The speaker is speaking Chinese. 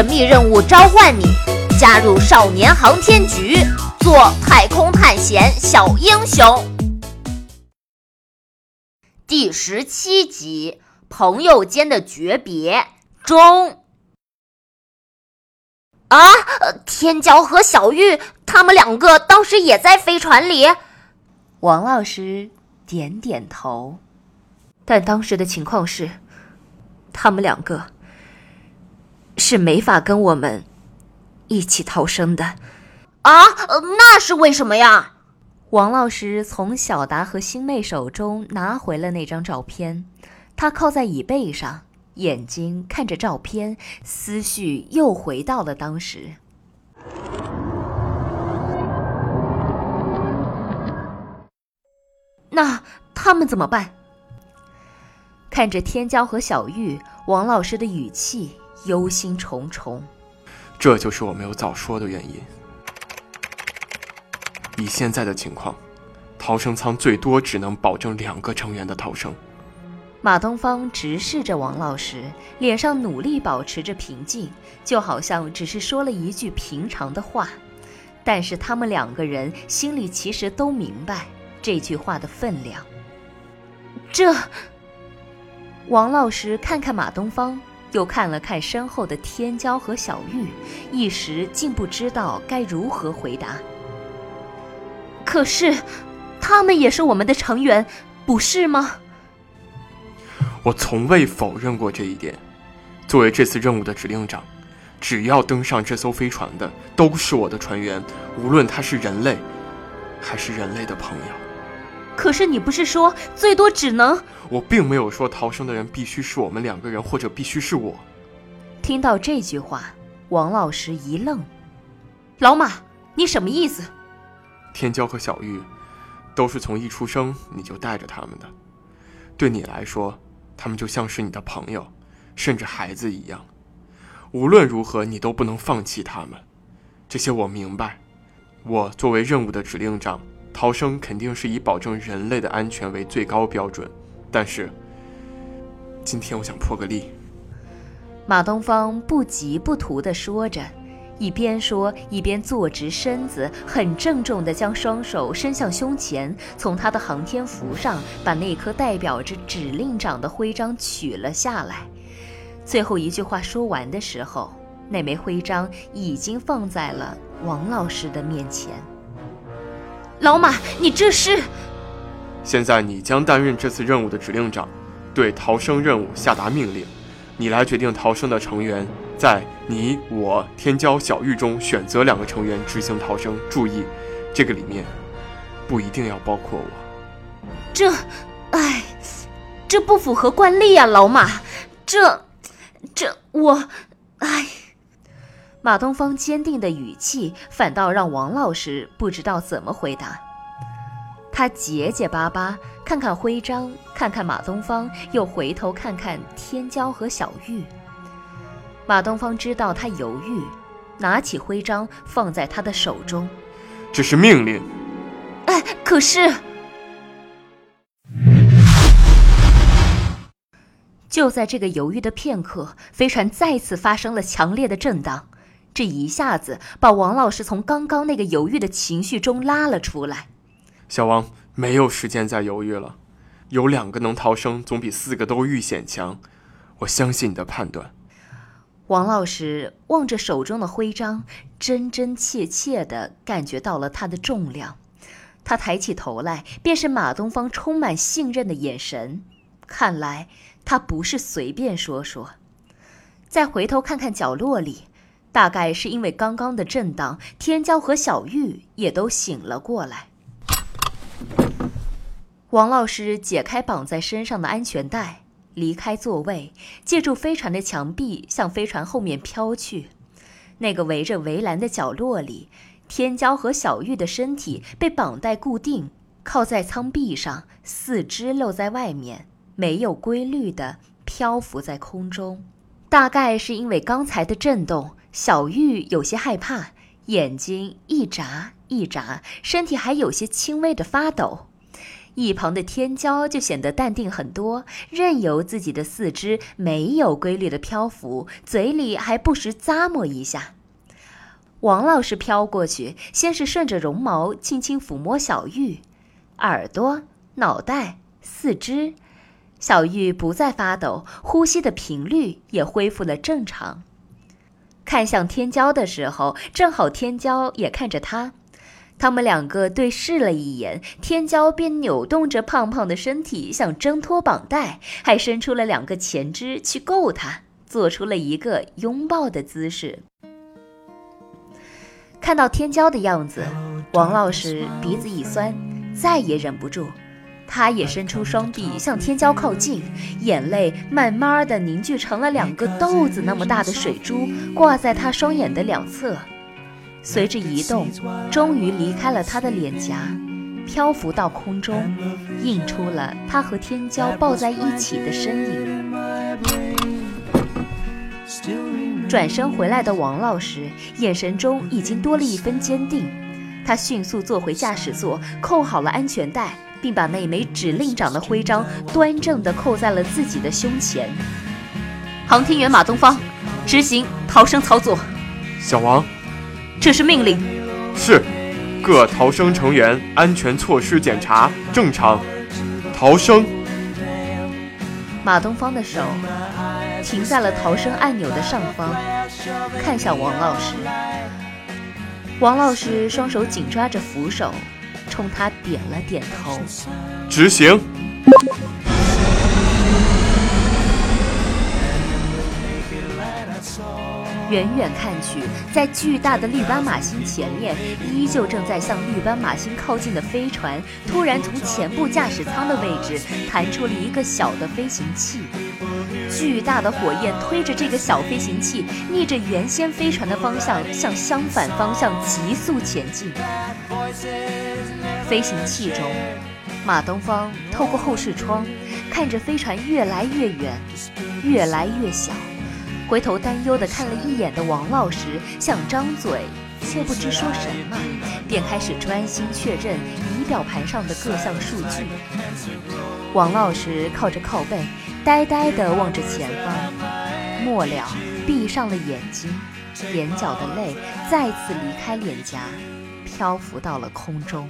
神秘任务召唤你，加入少年航天局，做太空探险小英雄。第十七集：朋友间的诀别中。啊，天骄和小玉他们两个当时也在飞船里。王老师点点头，但当时的情况是，他们两个。是没法跟我们一起逃生的，啊？那是为什么呀？王老师从小达和星妹手中拿回了那张照片，他靠在椅背上，眼睛看着照片，思绪又回到了当时。那他们怎么办？看着天骄和小玉，王老师的语气。忧心忡忡，这就是我没有早说的原因。以现在的情况，逃生舱最多只能保证两个成员的逃生。马东方直视着王老师，脸上努力保持着平静，就好像只是说了一句平常的话。但是他们两个人心里其实都明白这句话的分量。这，王老师看看马东方。又看了看身后的天骄和小玉，一时竟不知道该如何回答。可是，他们也是我们的成员，不是吗？我从未否认过这一点。作为这次任务的指令长，只要登上这艘飞船的都是我的船员，无论他是人类，还是人类的朋友。可是你不是说最多只能……我并没有说逃生的人必须是我们两个人，或者必须是我。听到这句话，王老师一愣：“老马，你什么意思？”天骄和小玉，都是从一出生你就带着他们的，对你来说，他们就像是你的朋友，甚至孩子一样。无论如何，你都不能放弃他们。这些我明白。我作为任务的指令长。逃生肯定是以保证人类的安全为最高标准，但是今天我想破个例。马东方不急不图地说着，一边说一边坐直身子，很郑重地将双手伸向胸前，从他的航天服上把那颗代表着指令长的徽章取了下来。最后一句话说完的时候，那枚徽章已经放在了王老师的面前。老马，你这是？现在你将担任这次任务的指令长，对逃生任务下达命令。你来决定逃生的成员，在你、我、天骄、小玉中选择两个成员执行逃生。注意，这个里面不一定要包括我。这，哎，这不符合惯例呀，老马。这，这我，哎。马东方坚定的语气，反倒让王老师不知道怎么回答。他结结巴巴，看看徽章，看看马东方，又回头看看天骄和小玉。马东方知道他犹豫，拿起徽章放在他的手中。这是命令。哎，可是……就在这个犹豫的片刻，飞船再次发生了强烈的震荡。这一下子把王老师从刚刚那个犹豫的情绪中拉了出来。小王，没有时间再犹豫了，有两个能逃生，总比四个都遇险强。我相信你的判断。王老师望着手中的徽章，真真切切地感觉到了它的重量。他抬起头来，便是马东方充满信任的眼神。看来他不是随便说说。再回头看看角落里。大概是因为刚刚的震荡，天骄和小玉也都醒了过来。王老师解开绑在身上的安全带，离开座位，借助飞船的墙壁向飞船后面飘去。那个围着围栏的角落里，天骄和小玉的身体被绑带固定，靠在舱壁上，四肢露在外面，没有规律的漂浮在空中。大概是因为刚才的震动。小玉有些害怕，眼睛一眨一眨，身体还有些轻微的发抖。一旁的天骄就显得淡定很多，任由自己的四肢没有规律的漂浮，嘴里还不时咂摸一下。王老师飘过去，先是顺着绒毛轻轻抚摸小玉，耳朵、脑袋、四肢，小玉不再发抖，呼吸的频率也恢复了正常。看向天骄的时候，正好天骄也看着他，他们两个对视了一眼，天骄便扭动着胖胖的身体想挣脱绑带，还伸出了两个前肢去够他，做出了一个拥抱的姿势。看到天骄的样子，王老师鼻子一酸，再也忍不住，他也伸出双臂向天骄靠近，眼泪慢慢的凝聚成了两个豆子那么大的水珠，挂在他双眼的两侧，随着移动，终于离开了他的脸颊，漂浮到空中，映出了他和天骄抱在一起的身影。转身回来的王老师眼神中已经多了一分坚定，他迅速坐回驾驶座，扣好了安全带，并把那枚指令长的徽章端正地扣在了自己的胸前。航天员马东方，执行逃生操作。小王，这是命令。是，各逃生成员安全措施检查正常，逃生。马东方的手。停在了逃生按钮的上方，看向王老师。王老师双手紧抓着扶手，冲他点了点头。执行。远远看去，在巨大的绿斑马星前面，依旧正在向绿斑马星靠近的飞船，突然从前部驾驶舱的位置弹出了一个小的飞行器。巨大的火焰推着这个小飞行器，逆着原先飞船的方向向相反方向急速前进。飞行器中，马东方透过后视窗，看着飞船越来越远，越来越小。回头担忧地看了一眼的王老师，想张嘴，却不知说什么，便开始专心确认仪表盘上的各项数据。王老师靠着靠背，呆呆地望着前方，末了闭上了眼睛，眼角的泪再次离开脸颊，漂浮到了空中。